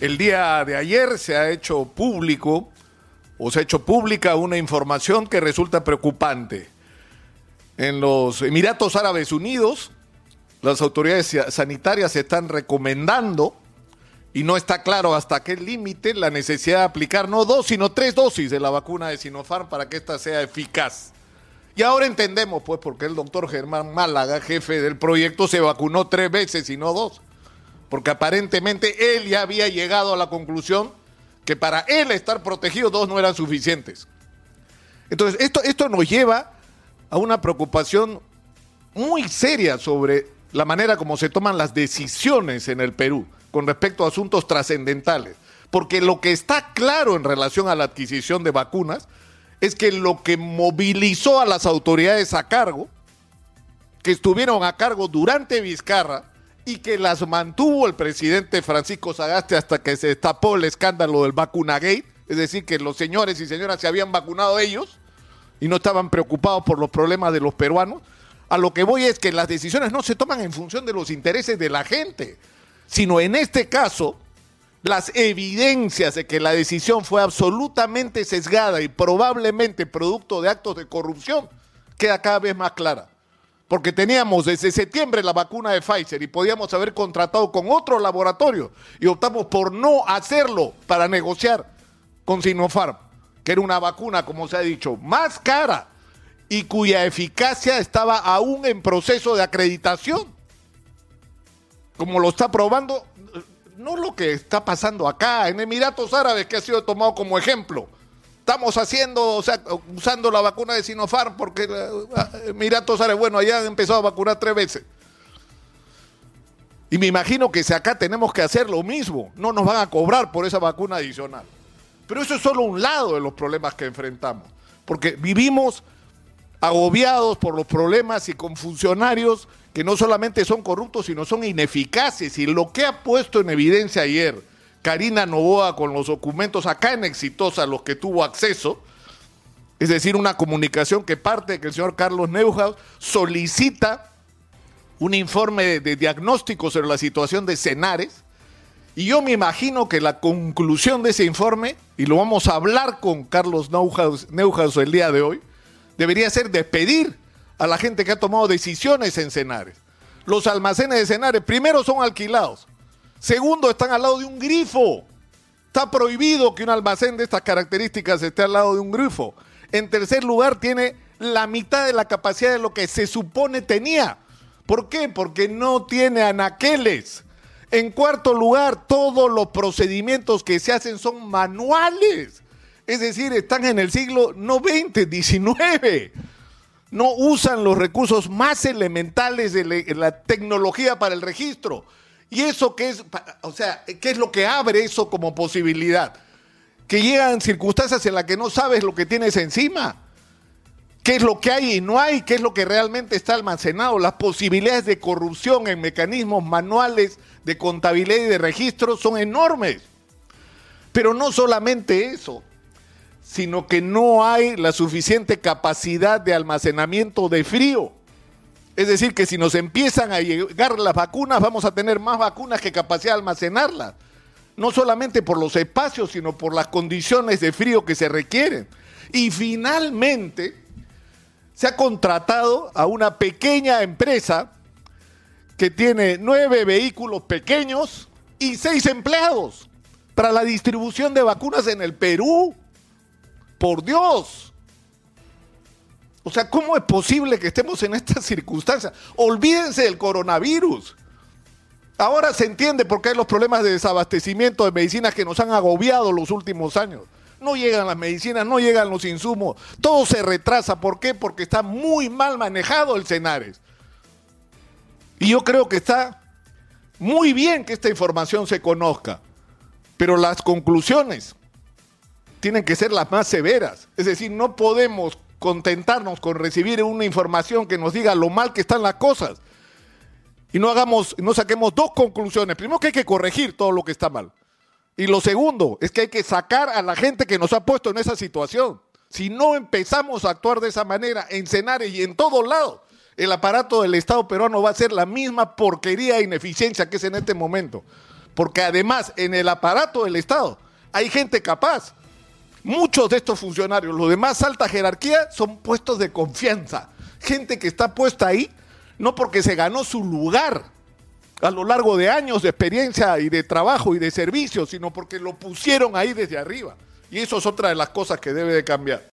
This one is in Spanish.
El día de ayer se ha hecho público o se ha hecho pública una información que resulta preocupante. En los Emiratos Árabes Unidos, las autoridades sanitarias están recomendando, y no está claro hasta qué límite, la necesidad de aplicar no dos, sino tres dosis de la vacuna de Sinopharm para que ésta sea eficaz. Y ahora entendemos, pues, por qué el doctor Germán Málaga, jefe del proyecto, se vacunó tres veces y no dos. Porque aparentemente él ya había llegado a la conclusión que para él estar protegido dos no eran suficientes. Entonces, esto, esto nos lleva a una preocupación muy seria sobre la manera como se toman las decisiones en el Perú con respecto a asuntos trascendentales. Porque lo que está claro en relación a la adquisición de vacunas es que lo que movilizó a las autoridades a cargo, que estuvieron a cargo durante Vizcarra y que las mantuvo el presidente Francisco Sagaste hasta que se destapó el escándalo del vacunagate, es decir, que los señores y señoras se habían vacunado ellos y no estaban preocupados por los problemas de los peruanos. A lo que voy es que las decisiones no se toman en función de los intereses de la gente, sino en este caso las evidencias de que la decisión fue absolutamente sesgada y probablemente producto de actos de corrupción queda cada vez más clara. Porque teníamos desde septiembre la vacuna de Pfizer y podíamos haber contratado con otro laboratorio y optamos por no hacerlo para negociar con Sinopharm, que era una vacuna, como se ha dicho, más cara y cuya eficacia estaba aún en proceso de acreditación. Como lo está probando no lo que está pasando acá en Emiratos Árabes, que ha sido tomado como ejemplo. Estamos haciendo, o sea, usando la vacuna de Sinopharm porque eh, Emiratos Árabes, bueno, allá han empezado a vacunar tres veces. Y me imagino que si acá tenemos que hacer lo mismo, no nos van a cobrar por esa vacuna adicional. Pero eso es solo un lado de los problemas que enfrentamos. Porque vivimos agobiados por los problemas y con funcionarios que no solamente son corruptos, sino son ineficaces. Y lo que ha puesto en evidencia ayer Karina Novoa con los documentos acá en Exitosa, los que tuvo acceso, es decir, una comunicación que parte de que el señor Carlos Neuhaus solicita un informe de, diagnóstico sobre la situación de Cenares. Y yo me imagino que la conclusión de ese informe, y lo vamos a hablar con Carlos Neuhaus, Neuhaus el día de hoy, debería ser despedir a la gente que ha tomado decisiones en Cenares. Los almacenes de Cenares, primero, son alquilados. Segundo, están al lado de un grifo. Está prohibido que un almacén de estas características esté al lado de un grifo. En tercer lugar, tiene la mitad de la capacidad de lo que se supone tenía. ¿Por qué? Porque no tiene anaqueles. En cuarto lugar, todos los procedimientos que se hacen son manuales. Es decir, están en el siglo no 20, 19 no usan los recursos más elementales de la tecnología para el registro. ¿Y eso qué es? O sea, ¿qué es lo que abre eso como posibilidad? Que llegan circunstancias en las que no sabes lo que tienes encima. ¿Qué es lo que hay y no hay? ¿Qué es lo que realmente está almacenado? Las posibilidades de corrupción en mecanismos manuales de contabilidad y de registro son enormes. Pero no solamente eso sino que no hay la suficiente capacidad de almacenamiento de frío. Es decir, que si nos empiezan a llegar las vacunas, vamos a tener más vacunas que capacidad de almacenarlas. No solamente por los espacios, sino por las condiciones de frío que se requieren. Y finalmente, se ha contratado a una pequeña empresa que tiene nueve vehículos pequeños y seis empleados para la distribución de vacunas en el Perú. Por Dios. O sea, ¿cómo es posible que estemos en estas circunstancias? Olvídense del coronavirus. Ahora se entiende por qué hay los problemas de desabastecimiento de medicinas que nos han agobiado los últimos años. No llegan las medicinas, no llegan los insumos, todo se retrasa. ¿Por qué? Porque está muy mal manejado el Cenares. Y yo creo que está muy bien que esta información se conozca, pero las conclusiones tienen que ser las más severas. Es decir, no podemos contentarnos con recibir una información que nos diga lo mal que están las cosas y no hagamos, no saquemos dos conclusiones. Primero que hay que corregir todo lo que está mal. Y lo segundo es que hay que sacar a la gente que nos ha puesto en esa situación. Si no empezamos a actuar de esa manera en Cenares y en todos lados, el aparato del Estado peruano va a ser la misma porquería e ineficiencia que es en este momento. porque además en el aparato del Estado hay gente capaz. Muchos de estos funcionarios, los de más alta jerarquía, son puestos de confianza. Gente que está puesta ahí no porque se ganó su lugar a lo largo de años de experiencia y de trabajo y de servicio, sino porque lo pusieron ahí desde arriba. Y eso es otra de las cosas que debe de cambiar.